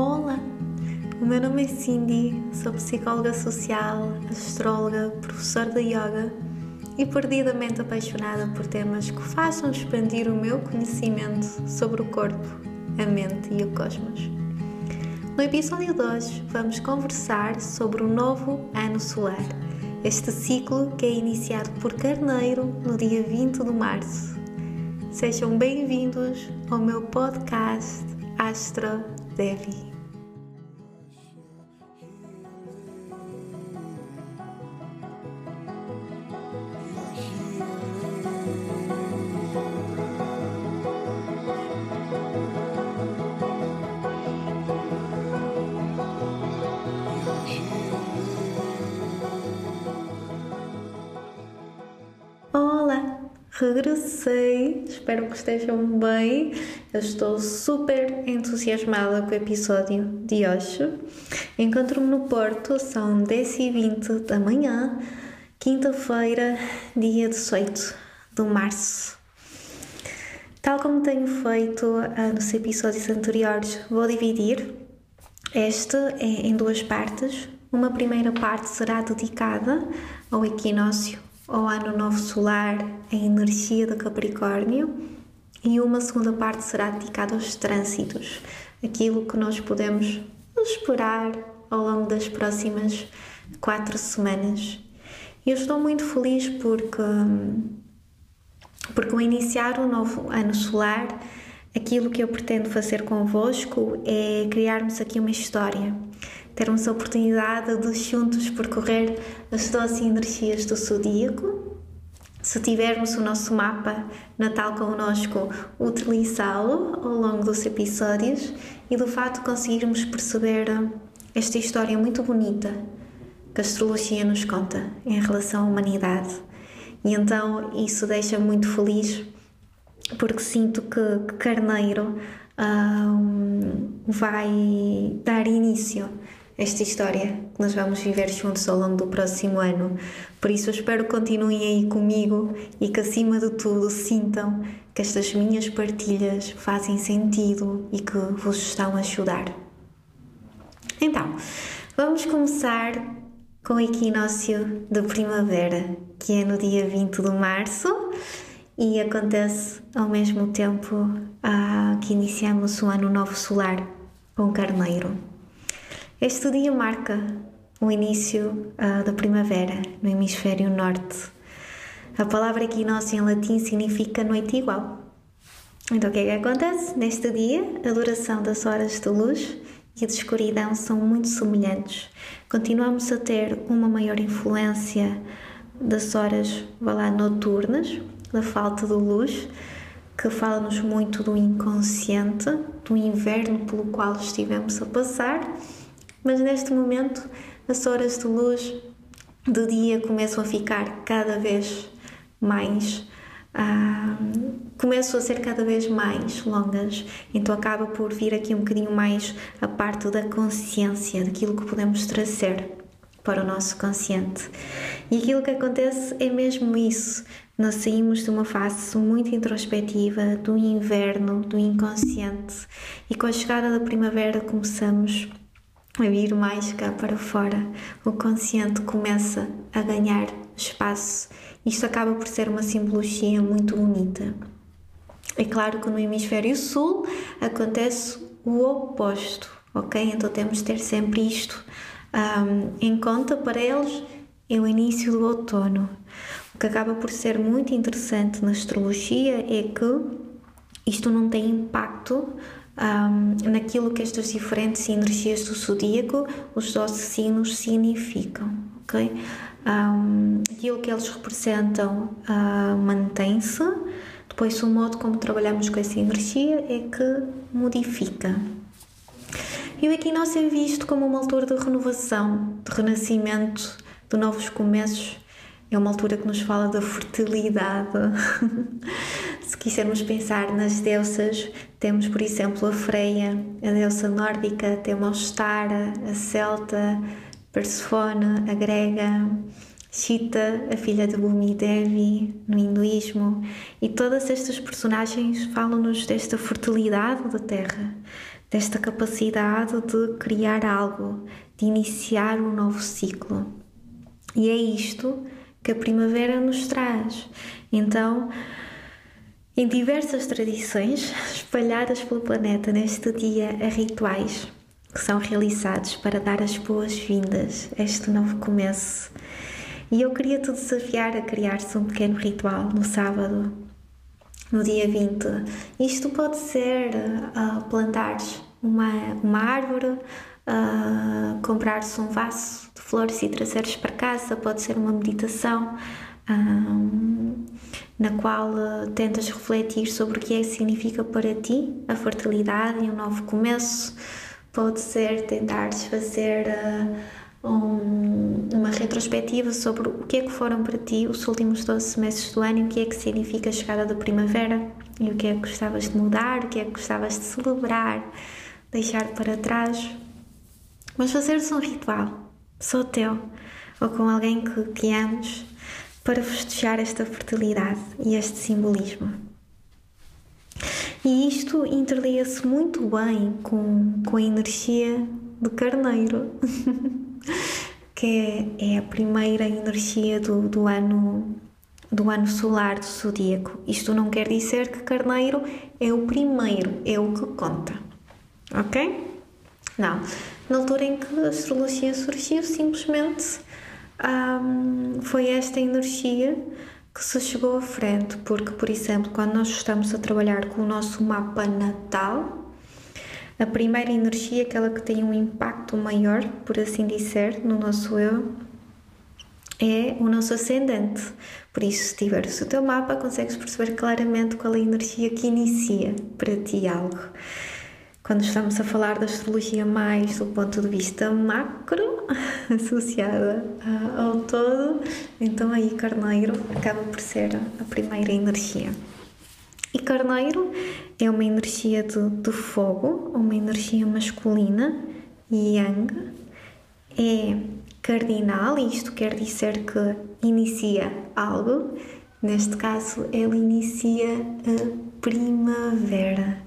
Olá, o meu nome é Cindy, sou psicóloga social, astróloga, professora de yoga e perdidamente apaixonada por temas que façam expandir o meu conhecimento sobre o corpo, a mente e o cosmos. No episódio de hoje vamos conversar sobre o novo ano solar, este ciclo que é iniciado por Carneiro no dia 20 de março. Sejam bem-vindos ao meu podcast Astro Devi. Regressei, espero que estejam bem. Eu estou super entusiasmada com o episódio de hoje. Encontro-me no Porto, são 10h20 da manhã, quinta-feira, dia 18 de março. Tal como tenho feito uh, nos episódios anteriores, vou dividir este em duas partes. Uma primeira parte será dedicada ao equinócio ao ano novo solar, a energia do Capricórnio, e uma segunda parte será dedicada aos trânsitos, aquilo que nós podemos esperar ao longo das próximas quatro semanas. Eu estou muito feliz porque, porque ao iniciar o novo ano solar, aquilo que eu pretendo fazer convosco é criarmos aqui uma história termos a oportunidade de juntos percorrer as 12 energias do zodíaco. Se tivermos o nosso mapa natal connosco, utilizá-lo ao longo dos episódios e do facto conseguirmos perceber esta história muito bonita que a astrologia nos conta em relação à humanidade. E então isso deixa muito feliz porque sinto que, Carneiro um, vai dar início esta história que nós vamos viver juntos ao longo do próximo ano. Por isso, eu espero que continuem aí comigo e que, acima de tudo, sintam que estas minhas partilhas fazem sentido e que vos estão a ajudar. Então, vamos começar com o equinócio de primavera, que é no dia 20 de março e acontece ao mesmo tempo ah, que iniciamos o ano novo solar com Carneiro. Este dia marca o início uh, da primavera no hemisfério norte. A palavra equinócio em latim significa noite igual. Então, o que é que acontece? Neste dia, a duração das horas de luz e de escuridão são muito semelhantes. Continuamos a ter uma maior influência das horas lá, noturnas, da falta de luz, que fala-nos muito do inconsciente, do inverno pelo qual estivemos a passar mas neste momento, as horas de luz do dia começam a ficar cada vez mais. Ah, começam a ser cada vez mais longas, então acaba por vir aqui um bocadinho mais a parte da consciência, daquilo que podemos trazer para o nosso consciente. E aquilo que acontece é mesmo isso. Nós saímos de uma fase muito introspectiva, do inverno, do inconsciente, e com a chegada da primavera começamos a vir mais cá para fora, o consciente começa a ganhar espaço. Isto acaba por ser uma simbologia muito bonita. É claro que no hemisfério sul acontece o oposto, ok? Então temos de ter sempre isto um, em conta para eles. É o início do outono. O que acaba por ser muito interessante na astrologia é que isto não tem impacto um, naquilo que estas diferentes energias do zodíaco, os 12 signos, significam, ok? Um, aquilo que eles representam uh, mantém-se, depois o modo como trabalhamos com essa energia é que modifica. E o equinócio é visto como uma altura de renovação, de renascimento, de novos começos. É uma altura que nos fala da fertilidade. Se quisermos pensar nas deusas, temos, por exemplo, a Freia, a deusa nórdica, temos a Ostara, a Celta, Persefone, a grega, Chita, a filha de Bhumi Devi, no hinduísmo, e todas estas personagens falam-nos desta fertilidade da terra, desta capacidade de criar algo, de iniciar um novo ciclo. E é isto que a primavera nos traz. Então, em diversas tradições espalhadas pelo planeta neste dia, há rituais que são realizados para dar as boas-vindas a este novo começo. E eu queria te desafiar a criar-se um pequeno ritual no sábado, no dia 20. Isto pode ser uh, plantares uma, uma árvore, uh, comprar-se um vaso de flores e trazeres para casa, pode ser uma meditação. Um, na qual uh, tentas refletir sobre o que é que significa para ti a fertilidade e um novo começo. Pode ser tentares fazer uh, um, uma retrospectiva sobre o que é que foram para ti os últimos 12 meses do ano e o que é que significa a chegada da primavera e o que é que gostavas de mudar, o que é que gostavas de celebrar, deixar para trás. Mas fazeres um ritual, só teu, ou com alguém que, que ames, para festejar esta fertilidade e este simbolismo. E isto interliga-se muito bem com, com a energia de carneiro, que é, é, a primeira energia do, do ano do ano solar do zodíaco. Isto não quer dizer que carneiro é o primeiro, é o que conta. Ok? Não. Na altura em que a astrologia surgiu, simplesmente um, foi esta energia que se chegou à frente, porque, por exemplo, quando nós estamos a trabalhar com o nosso mapa natal, a primeira energia, aquela que tem um impacto maior, por assim dizer, no nosso eu, é o nosso ascendente. Por isso, se tiveres o teu mapa, consegues perceber claramente qual é a energia que inicia para ti algo. Quando estamos a falar da astrologia mais do ponto de vista macro, associada ao todo, então aí Carneiro acaba por ser a primeira energia. E Carneiro é uma energia de, de fogo, uma energia masculina, Yang, é cardinal, isto quer dizer que inicia algo, neste caso, ele inicia a primavera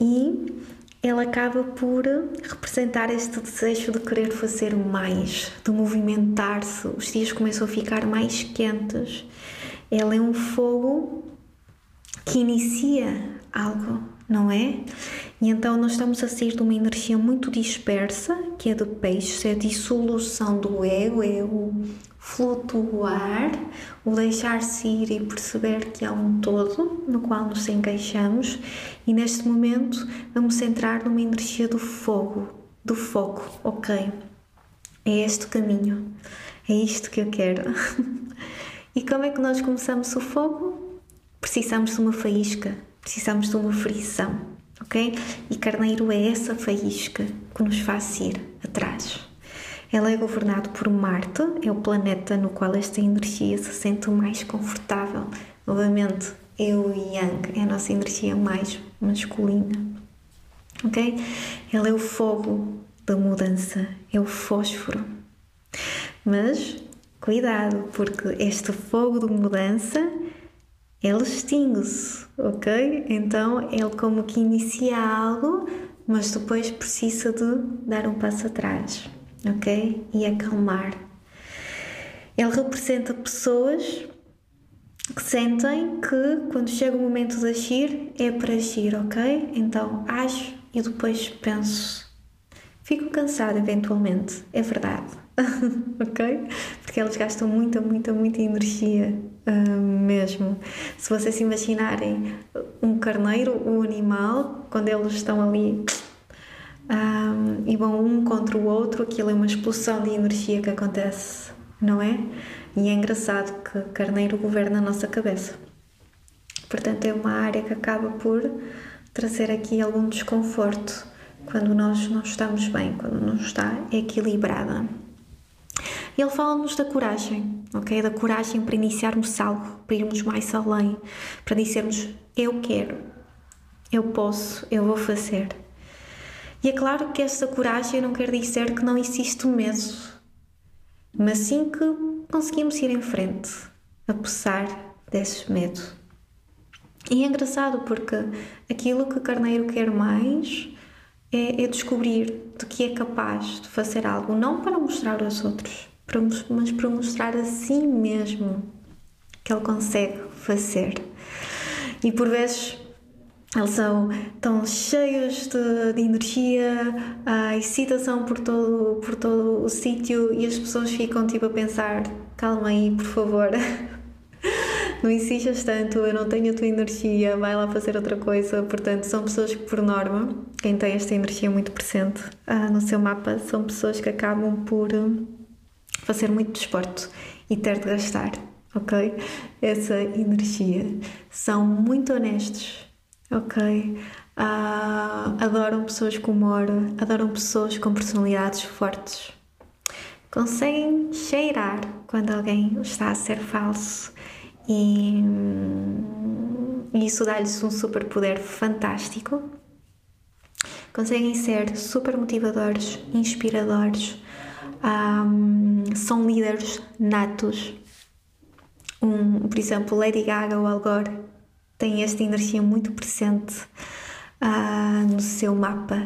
e ele acaba por representar este desejo de querer fazer mais, de movimentar-se. Os dias começam a ficar mais quentes. Ele é um fogo que inicia algo, não é? E então nós estamos a sair de uma energia muito dispersa, que é do peixe, é a dissolução do ego, é o flutuar, o deixar-se ir e perceber que há um todo no qual nos encaixamos e neste momento vamos entrar numa energia do fogo, do fogo, ok? É este caminho, é isto que eu quero. e como é que nós começamos o fogo? Precisamos de uma faísca, precisamos de uma frição, ok? E carneiro é essa faísca que nos faz ir atrás. Ela é governado por Marte, é o planeta no qual esta energia se sente mais confortável. Novamente, eu e Yang é a nossa energia mais masculina. Ok? Ela é o fogo da mudança, é o fósforo. Mas cuidado, porque este fogo de mudança ele extingue-se, ok? Então ele como que inicia algo, mas depois precisa de dar um passo atrás ok? E acalmar. Ele representa pessoas que sentem que quando chega o momento de agir é para agir, ok? Então ajo e depois penso. Fico cansada eventualmente, é verdade, ok? Porque eles gastam muita, muita, muita energia uh, mesmo. Se vocês imaginarem um carneiro, um animal, quando eles estão ali um, e vão um contra o outro, aquilo é uma explosão de energia que acontece, não é? E é engraçado que Carneiro governa a nossa cabeça. Portanto, é uma área que acaba por trazer aqui algum desconforto quando nós não estamos bem, quando não está equilibrada. Ele fala-nos da coragem, ok? Da coragem para iniciarmos algo, para irmos mais além, para dizermos eu quero, eu posso, eu vou fazer. E é claro que essa coragem não quer dizer que não existe medo, mas sim que conseguimos ir em frente, apesar desse medo. E é engraçado porque aquilo que Carneiro quer mais é, é descobrir de que é capaz de fazer algo, não para mostrar aos outros, mas para mostrar a si mesmo que ele consegue fazer. E por vezes eles são tão cheios de, de energia, a excitação por todo, por todo o sítio e as pessoas ficam tipo a pensar: calma aí, por favor. não insistas tanto, eu não tenho a tua energia, vai lá fazer outra coisa. Portanto, são pessoas que, por norma, quem tem esta energia muito presente ah, no seu mapa, são pessoas que acabam por fazer muito desporto e ter de gastar, ok? Essa energia. São muito honestos, ok? Ah, adoram pessoas com humor, adoram pessoas com personalidades fortes. Conseguem cheirar quando alguém está a ser falso e, e isso dá-lhes um superpoder fantástico. Conseguem ser super motivadores, inspiradores, um, são líderes natos. Um, por exemplo, Lady Gaga ou Al Gore têm esta energia muito presente uh, no seu mapa.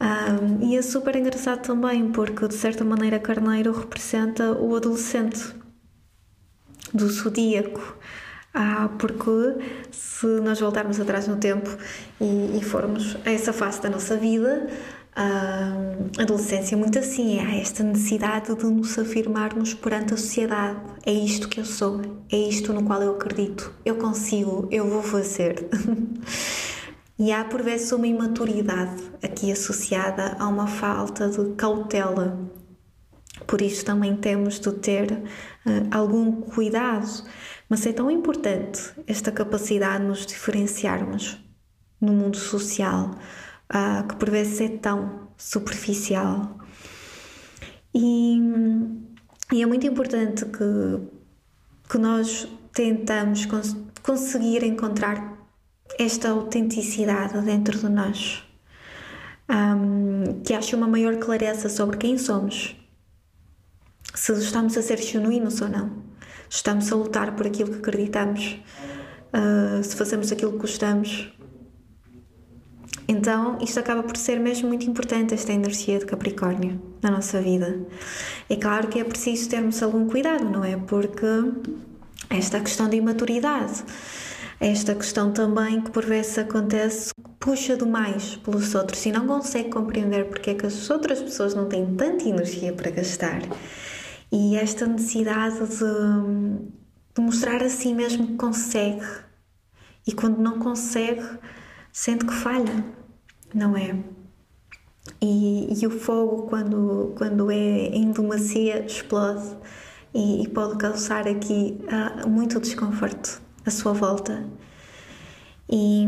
Um, e é super engraçado também porque, de certa maneira, Carneiro representa o adolescente do zodíaco. Ah, porque se nós voltarmos atrás no tempo e, e formos a essa fase da nossa vida, a adolescência muito assim, é esta necessidade de nos afirmarmos perante a sociedade. É isto que eu sou, é isto no qual eu acredito, eu consigo, eu vou fazer. e há por vezes uma imaturidade aqui associada a uma falta de cautela por isso também temos de ter uh, algum cuidado, mas é tão importante esta capacidade de nos diferenciarmos no mundo social, que por vezes é tão superficial. E, e é muito importante que, que nós tentamos cons conseguir encontrar esta autenticidade dentro de nós, um, que ache uma maior clareza sobre quem somos se estamos a ser genuínos ou não. Estamos a lutar por aquilo que acreditamos, uh, se fazemos aquilo que gostamos. Então, isto acaba por ser mesmo muito importante, esta energia de Capricórnio na nossa vida. É claro que é preciso termos algum cuidado, não é? Porque esta questão de imaturidade, esta questão também que por vezes acontece, puxa demais pelos outros e não consegue compreender porque é que as outras pessoas não têm tanta energia para gastar e esta necessidade de, de mostrar a si mesmo que consegue e quando não consegue sente que falha, não é? E, e o fogo quando, quando é em demasia explode e, e pode causar aqui uh, muito desconforto à sua volta. E,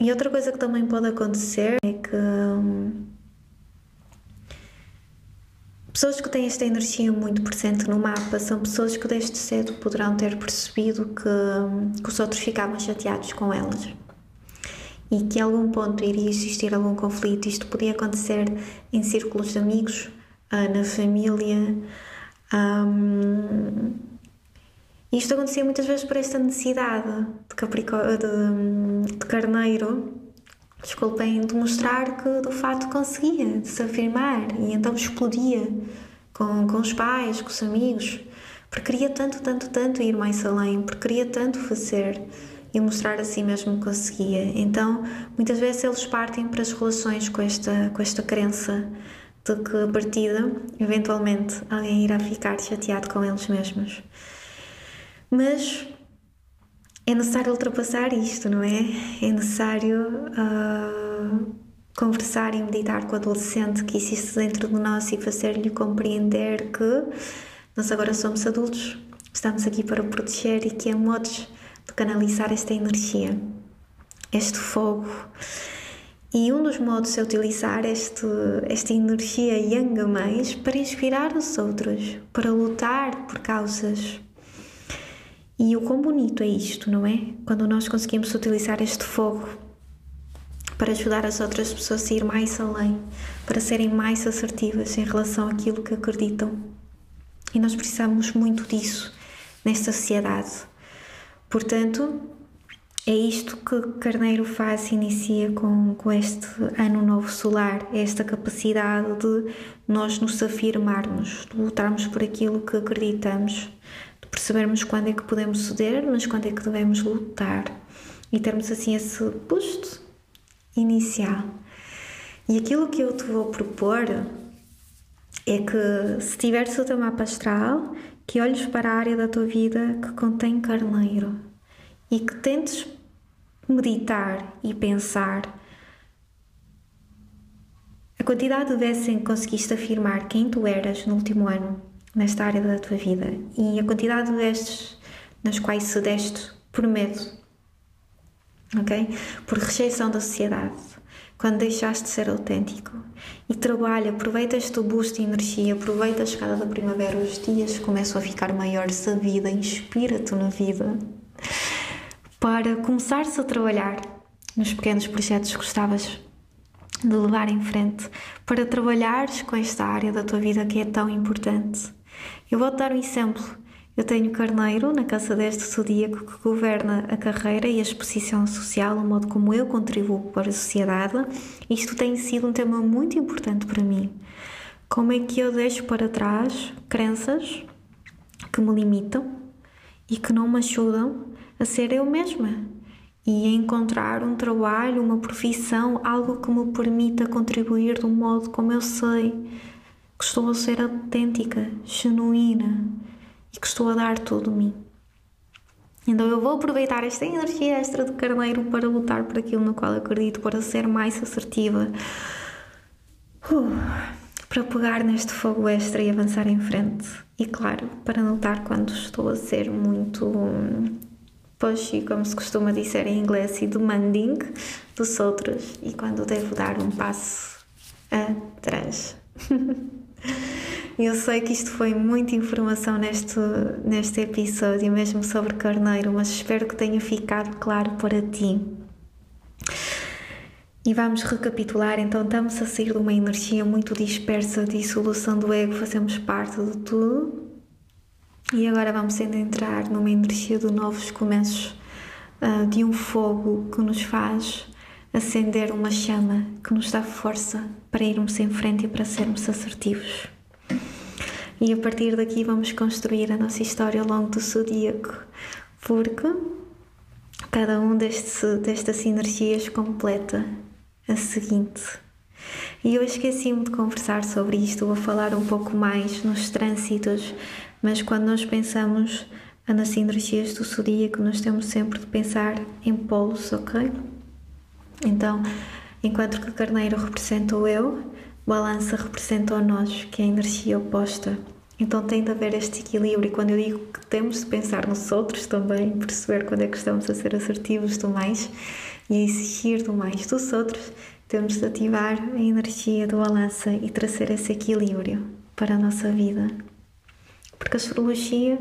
e outra coisa que também pode acontecer é que um, Pessoas que têm esta energia muito presente no mapa são pessoas que desde cedo poderão ter percebido que, que os outros ficavam chateados com elas e que em algum ponto iria existir algum conflito. Isto podia acontecer em círculos de amigos, ah, na família. Um, isto acontecia muitas vezes por esta necessidade de, Capricórnio, de, de Carneiro desculpem, de mostrar que de facto conseguia, de se afirmar e então explodia com, com os pais, com os amigos, porque queria tanto, tanto, tanto ir mais além, porque queria tanto fazer e mostrar a si mesmo que conseguia. Então, muitas vezes eles partem para as relações com esta, com esta crença de que a partida, eventualmente, alguém irá ficar chateado com eles mesmos. Mas é necessário ultrapassar isto, não é? É necessário uh, conversar e meditar com o adolescente que existe dentro de nós e fazer-lhe compreender que nós agora somos adultos, estamos aqui para proteger e que há modos de canalizar esta energia, este fogo. E um dos modos é utilizar este, esta energia yang mais para inspirar os outros, para lutar por causas e o quão bonito é isto, não é? Quando nós conseguimos utilizar este fogo para ajudar as outras pessoas a ir mais além, para serem mais assertivas em relação àquilo que acreditam. E nós precisamos muito disso nesta sociedade. Portanto, é isto que Carneiro faz, inicia com, com este ano novo solar, esta capacidade de nós nos afirmarmos, de lutarmos por aquilo que acreditamos, de percebermos quando é que podemos ceder, mas quando é que devemos lutar e termos assim esse boost inicial. E aquilo que eu te vou propor é que se tiveres o teu mapa astral, que olhes para a área da tua vida que contém carneiro e que tentes meditar e pensar a quantidade de vezes em que conseguiste afirmar quem tu eras no último ano nesta área da tua vida e a quantidade de vezes nas quais cedeste por medo, ok? Por rejeição da sociedade, quando deixaste de ser autêntico. E trabalha, aproveita este boost de energia, aproveita a chegada da primavera, os dias começam a ficar maiores, a vida, inspira-te na vida para começares a trabalhar nos pequenos projetos que gostavas de levar em frente, para trabalhares com esta área da tua vida que é tão importante. Eu vou-te dar um exemplo. Eu tenho Carneiro na casa deste zodíaco que governa a carreira e a exposição social, o modo como eu contribuo para a sociedade. Isto tem sido um tema muito importante para mim. Como é que eu deixo para trás crenças que me limitam e que não me ajudam a ser eu mesma e a encontrar um trabalho, uma profissão, algo que me permita contribuir do modo como eu sei que estou a ser autêntica, genuína e que estou a dar tudo de mim. Então eu vou aproveitar esta energia extra de carneiro para lutar por aquilo no qual acredito, para ser mais assertiva, uh, para pegar neste fogo extra e avançar em frente. E claro, para notar quando estou a ser muito pushy, como se costuma dizer em inglês, e demanding dos outros e quando devo dar um passo atrás. Eu sei que isto foi muita informação neste, neste episódio, mesmo sobre Carneiro, mas espero que tenha ficado claro para ti. E vamos recapitular, então estamos a sair de uma energia muito dispersa de dissolução do ego, fazemos parte de tudo, e agora vamos entrar numa energia de novos começos, uh, de um fogo que nos faz acender uma chama, que nos dá força para irmos em frente e para sermos assertivos. E a partir daqui vamos construir a nossa história ao longo do zodíaco, porque cada um destes, destas energias completa a seguinte. E eu esqueci-me de conversar sobre isto, vou falar um pouco mais nos trânsitos mas quando nós pensamos nas energias do zodíaco, nós temos sempre de pensar em polos, ok? Então, enquanto que Carneiro representa o eu, Balança representa o nós, que é a energia oposta. Então tem de haver este equilíbrio. E quando eu digo que temos de pensar nos outros também, perceber quando é que estamos a ser assertivos do mais e a exigir do mais dos outros, temos de ativar a energia do balança e trazer esse equilíbrio para a nossa vida porque a astrologia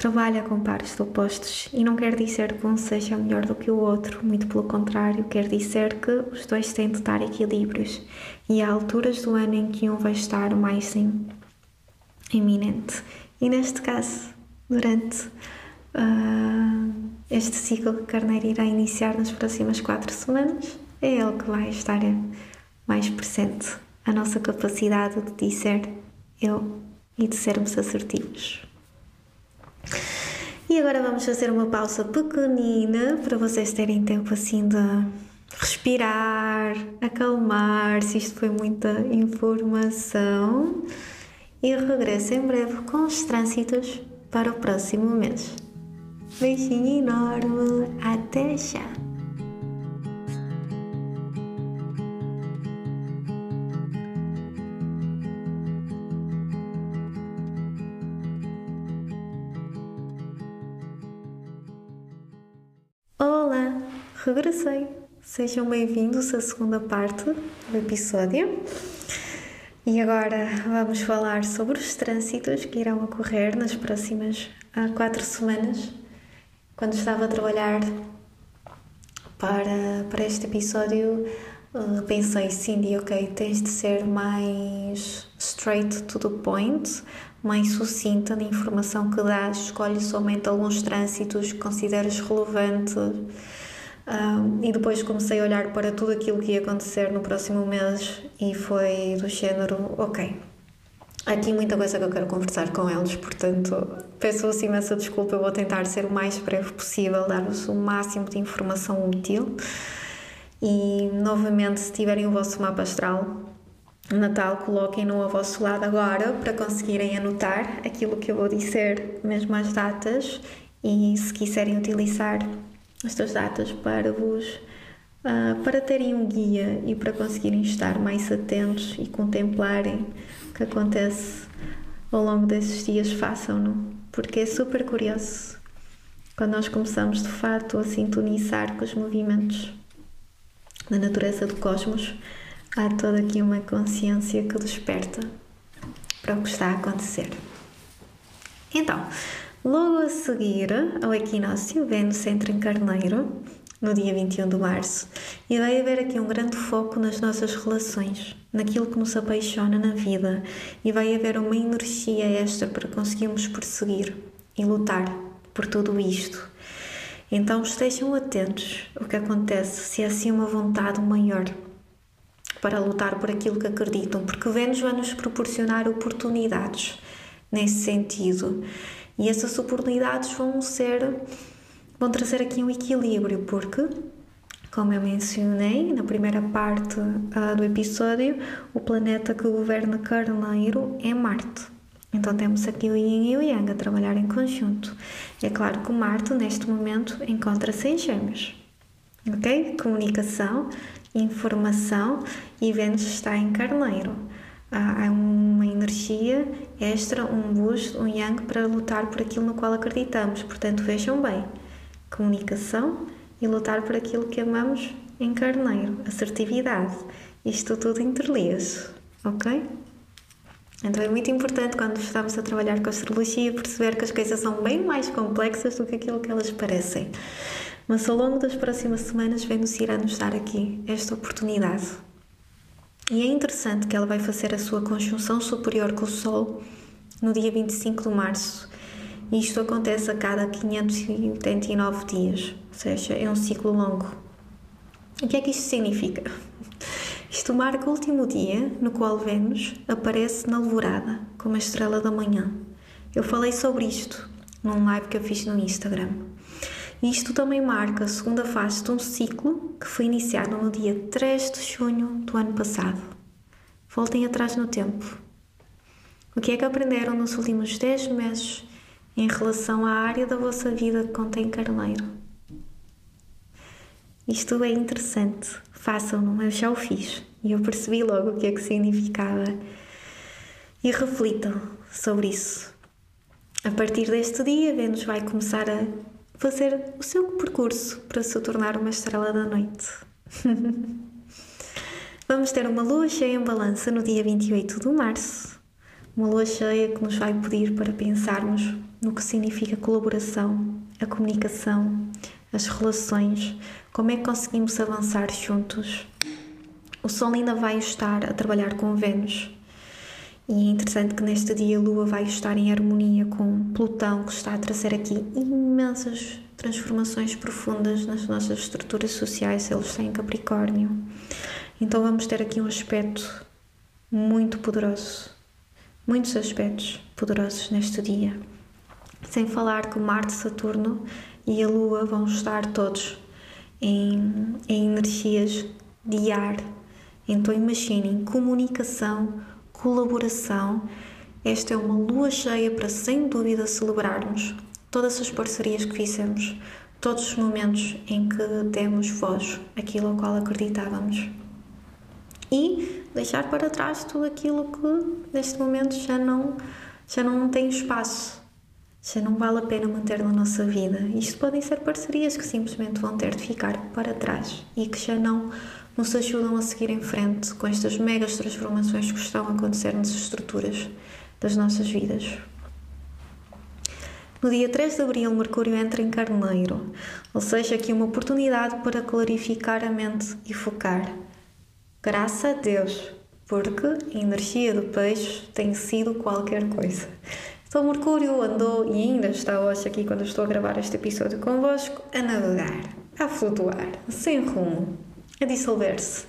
trabalha com pares de opostos e não quer dizer que um seja melhor do que o outro, muito pelo contrário, quer dizer que os dois têm de estar equilíbrios e há alturas do ano em que um vai estar mais em, iminente. E neste caso, durante uh, este ciclo que Carneiro irá iniciar nas próximas quatro semanas, é ele que vai estar mais presente. A nossa capacidade de dizer eu e de sermos assertivos. E agora vamos fazer uma pausa pequenina para vocês terem tempo assim de respirar, acalmar se isto foi muita informação. E regresso em breve com os trânsitos para o próximo mês. Beijinho enorme, até já! Regressei. Sejam bem-vindos à segunda parte do episódio. E agora vamos falar sobre os trânsitos que irão ocorrer nas próximas ah, quatro semanas. Quando estava a trabalhar para, para este episódio, ah, pensei, Cindy, ok, tens de ser mais straight to the point, mais sucinta na informação que dás, escolhe somente alguns trânsitos que consideras relevantes. E depois comecei a olhar para tudo aquilo que ia acontecer no próximo mês e foi do género, ok, aqui muita coisa que eu quero conversar com eles, portanto peço-vos imensa desculpa, eu vou tentar ser o mais breve possível, dar-vos o máximo de informação útil. E novamente se tiverem o vosso mapa astral Natal, coloquem-no ao vosso lado agora para conseguirem anotar aquilo que eu vou dizer, mesmo as datas, e se quiserem utilizar estas datas para vos uh, para terem um guia e para conseguirem estar mais atentos e contemplarem o que acontece ao longo desses dias, façam-no, porque é super curioso quando nós começamos de fato a sintonizar com os movimentos da natureza do cosmos há toda aqui uma consciência que desperta para o que está a acontecer. Então, logo a seguir ao equinócio, Vênus entra em Carneiro, no dia 21 de março, e vai haver aqui um grande foco nas nossas relações, naquilo que nos apaixona na vida, e vai haver uma energia extra para conseguirmos perseguir e lutar por tudo isto. Então estejam atentos o que acontece se é assim uma vontade maior para lutar por aquilo que acreditam, porque Vênus vai nos proporcionar oportunidades nesse sentido. E essas oportunidades vão ser vão trazer aqui um equilíbrio, porque como eu mencionei na primeira parte uh, do episódio, o planeta que governa Carneiro é Marte. Então temos aqui o Yin e o Yang a trabalhar em conjunto. É claro que Marte, neste momento, encontra-se em Gêmeos. Ok? Comunicação informação e Vênus está em Carneiro. Há uma energia extra, um boost, um yang para lutar por aquilo no qual acreditamos. Portanto, vejam bem: comunicação e lutar por aquilo que amamos em Carneiro, assertividade. Isto tudo interliga-se, ok? Então é muito importante quando estamos a trabalhar com a astrologia perceber que as coisas são bem mais complexas do que aquilo que elas parecem. Mas ao longo das próximas semanas, Vênus irá nos dar aqui esta oportunidade. E é interessante que ela vai fazer a sua conjunção superior com o Sol no dia 25 de março. E isto acontece a cada 589 dias, ou seja, é um ciclo longo. O que é que isto significa? Isto marca o último dia no qual Vênus aparece na alvorada, como a estrela da manhã. Eu falei sobre isto num live que eu fiz no Instagram. Isto também marca a segunda fase de um ciclo que foi iniciado no dia 3 de junho do ano passado. Voltem atrás no tempo. O que é que aprenderam nos últimos 10 meses em relação à área da vossa vida que contém carneiro? Isto é interessante. Façam-no, eu já o fiz e eu percebi logo o que é que significava. E reflitam sobre isso. A partir deste dia, Vênus vai começar a fazer o seu percurso para se tornar uma estrela da noite. Vamos ter uma lua cheia em balança no dia 28 de março. Uma lua cheia que nos vai pedir para pensarmos no que significa colaboração, a comunicação, as relações, como é que conseguimos avançar juntos. O Sol ainda vai estar a trabalhar com Vênus e é interessante que neste dia a Lua vai estar em harmonia com Plutão, que está a trazer aqui imensas transformações profundas nas nossas estruturas sociais, ele está em Capricórnio. Então vamos ter aqui um aspecto muito poderoso, muitos aspectos poderosos neste dia. Sem falar que Marte, Saturno e a Lua vão estar todos em, em energias de ar. Então imaginem comunicação, colaboração. Esta é uma lua cheia para sem dúvida celebrarmos todas as parcerias que fizemos, todos os momentos em que demos voz àquilo ao qual acreditávamos. E deixar para trás tudo aquilo que neste momento já não, já não tem espaço, já não vale a pena manter na nossa vida. Isto podem ser parcerias que simplesmente vão ter de ficar para trás e que já não nos ajudam a seguir em frente com estas megas transformações que estão a acontecer nas estruturas das nossas vidas. No dia 3 de abril, Mercúrio entra em Carneiro, ou seja, aqui uma oportunidade para clarificar a mente e focar. Graças a Deus, porque a energia do peixe tem sido qualquer coisa. Então, Mercúrio andou e ainda está hoje aqui quando estou a gravar este episódio convosco a navegar, a flutuar, sem rumo, a dissolver-se.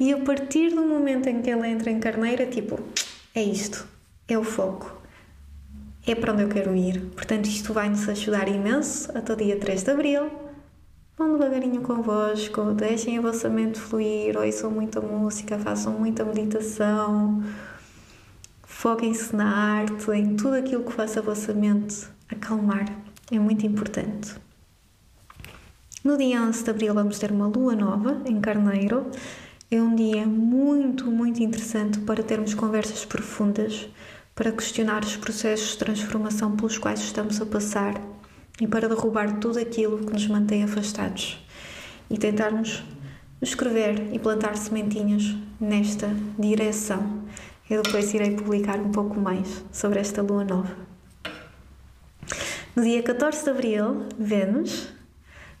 E a partir do momento em que ele entra em carneira, tipo, é isto, é o foco, é para onde eu quero ir. Portanto, isto vai nos ajudar imenso até o dia 3 de Abril. Vão devagarinho convosco, deixem a vossa mente fluir, ouçam muita música, façam muita meditação, foquem-se na arte, em tudo aquilo que faça a vossa mente acalmar. É muito importante. No dia 11 de Abril vamos ter uma lua nova em Carneiro. É um dia muito, muito interessante para termos conversas profundas para questionar os processos de transformação pelos quais estamos a passar e para derrubar tudo aquilo que nos mantém afastados e tentarmos escrever e plantar sementinhas nesta direção. Eu depois irei publicar um pouco mais sobre esta lua nova. No dia 14 de abril, Vênus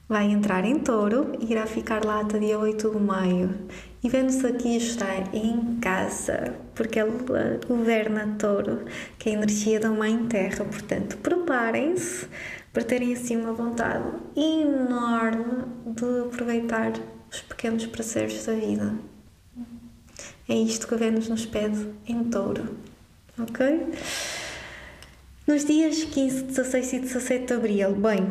vai entrar em touro e irá ficar lá até dia 8 de maio. E Vênus aqui está em casa, porque ela governa touro, que é a energia da Mãe Terra. Portanto, preparem-se para terem assim uma vontade enorme de aproveitar os pequenos prazeres da vida. É isto que a Vênus nos pede em touro, ok? Nos dias 15, 16 e 17 de abril, bem,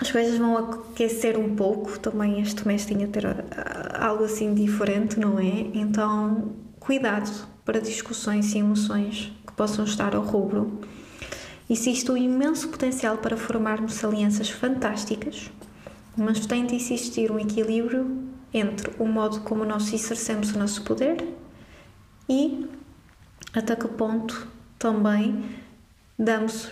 as coisas vão aquecer um pouco. Também este mês tinha ter ah, algo assim diferente, não é? Então, cuidado para discussões e emoções que possam estar ao rubro. Existe um imenso potencial para formarmos alianças fantásticas, mas tem de existir um equilíbrio entre o modo como nós exercemos o nosso poder e até que ponto também damos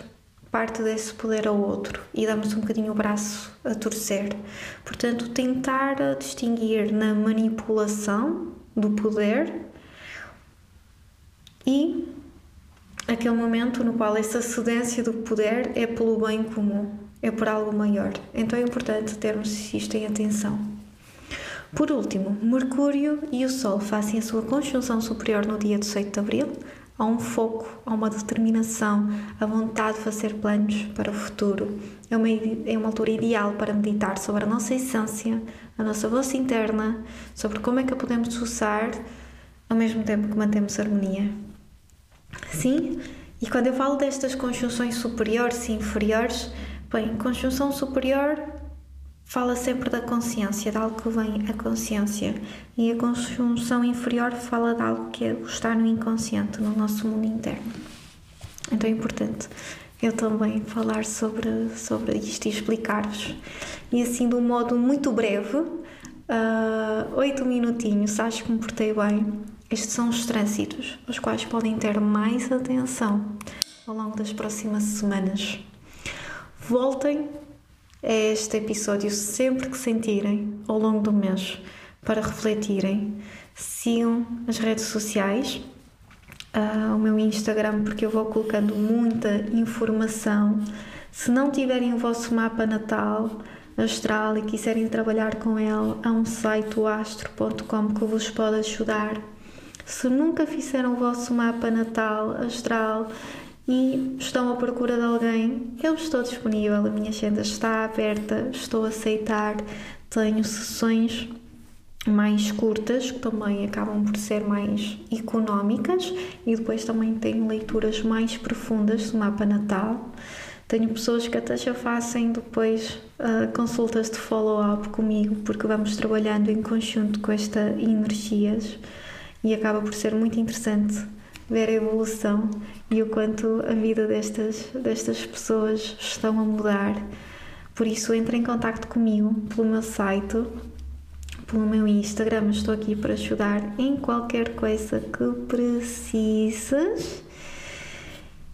parte desse poder ao outro e damos um bocadinho o braço a torcer. Portanto, tentar distinguir na manipulação do poder e aquele momento no qual essa cedência do poder é pelo bem comum, é por algo maior. Então é importante termos isto em atenção. Por último, Mercúrio e o Sol fazem a sua conjunção superior no dia 18 de abril, Há um foco, há uma determinação, a vontade de fazer planos para o futuro. É uma, é uma altura ideal para meditar sobre a nossa essência, a nossa voz interna, sobre como é que a podemos usar ao mesmo tempo que mantemos harmonia. Sim? E quando eu falo destas conjunções superiores e inferiores, bem, conjunção superior fala sempre da consciência, de algo que vem a consciência, e a conjunção inferior fala de algo que está no inconsciente, no nosso mundo interno. Então é importante eu também falar sobre, sobre isto e explicar-vos. E assim, de um modo muito breve, uh, oito minutinhos, acho que me portei bem. Estes são os trânsitos, os quais podem ter mais atenção ao longo das próximas semanas. Voltem é este episódio sempre que sentirem ao longo do mês para refletirem. Sigam as redes sociais, uh, o meu Instagram, porque eu vou colocando muita informação. Se não tiverem o vosso mapa natal astral e quiserem trabalhar com ele, há um site, o astro.com, que vos pode ajudar. Se nunca fizeram o vosso mapa natal astral e estão à procura de alguém, eu estou disponível, a minha agenda está aberta, estou a aceitar, tenho sessões mais curtas, que também acabam por ser mais económicas, e depois também tenho leituras mais profundas do mapa natal. Tenho pessoas que até já fazem depois uh, consultas de follow-up comigo, porque vamos trabalhando em conjunto com estas energias e acaba por ser muito interessante ver a evolução e o quanto a vida destas, destas pessoas estão a mudar. Por isso, entre em contato comigo pelo meu site, pelo meu Instagram. Estou aqui para ajudar em qualquer coisa que precises.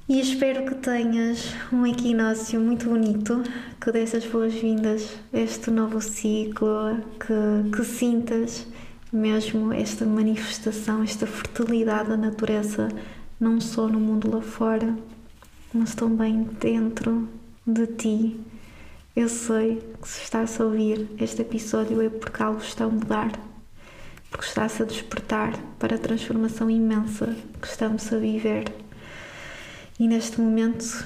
E espero que tenhas um equinócio muito bonito, que dessas boas-vindas a este novo ciclo, que, que sintas mesmo esta manifestação, esta fertilidade da natureza, não só no mundo lá fora, mas também dentro de ti. Eu sei que se estás a ouvir este episódio é porque algo está a mudar. porque está-se a despertar para a transformação imensa que estamos a viver. E neste momento,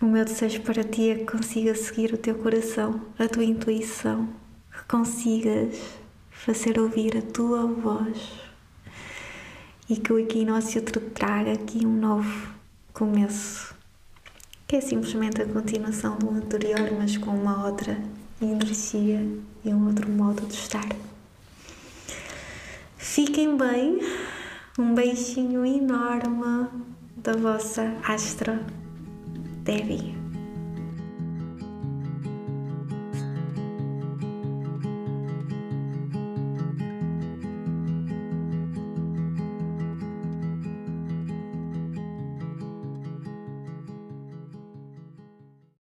o meu desejo para ti é que consigas seguir o teu coração, a tua intuição, que consigas fazer ouvir a tua voz e que o equinócio te traga aqui um novo começo, que é simplesmente a continuação do anterior, mas com uma outra energia e um outro modo de estar. Fiquem bem, um beijinho enorme da vossa Astra Debbie.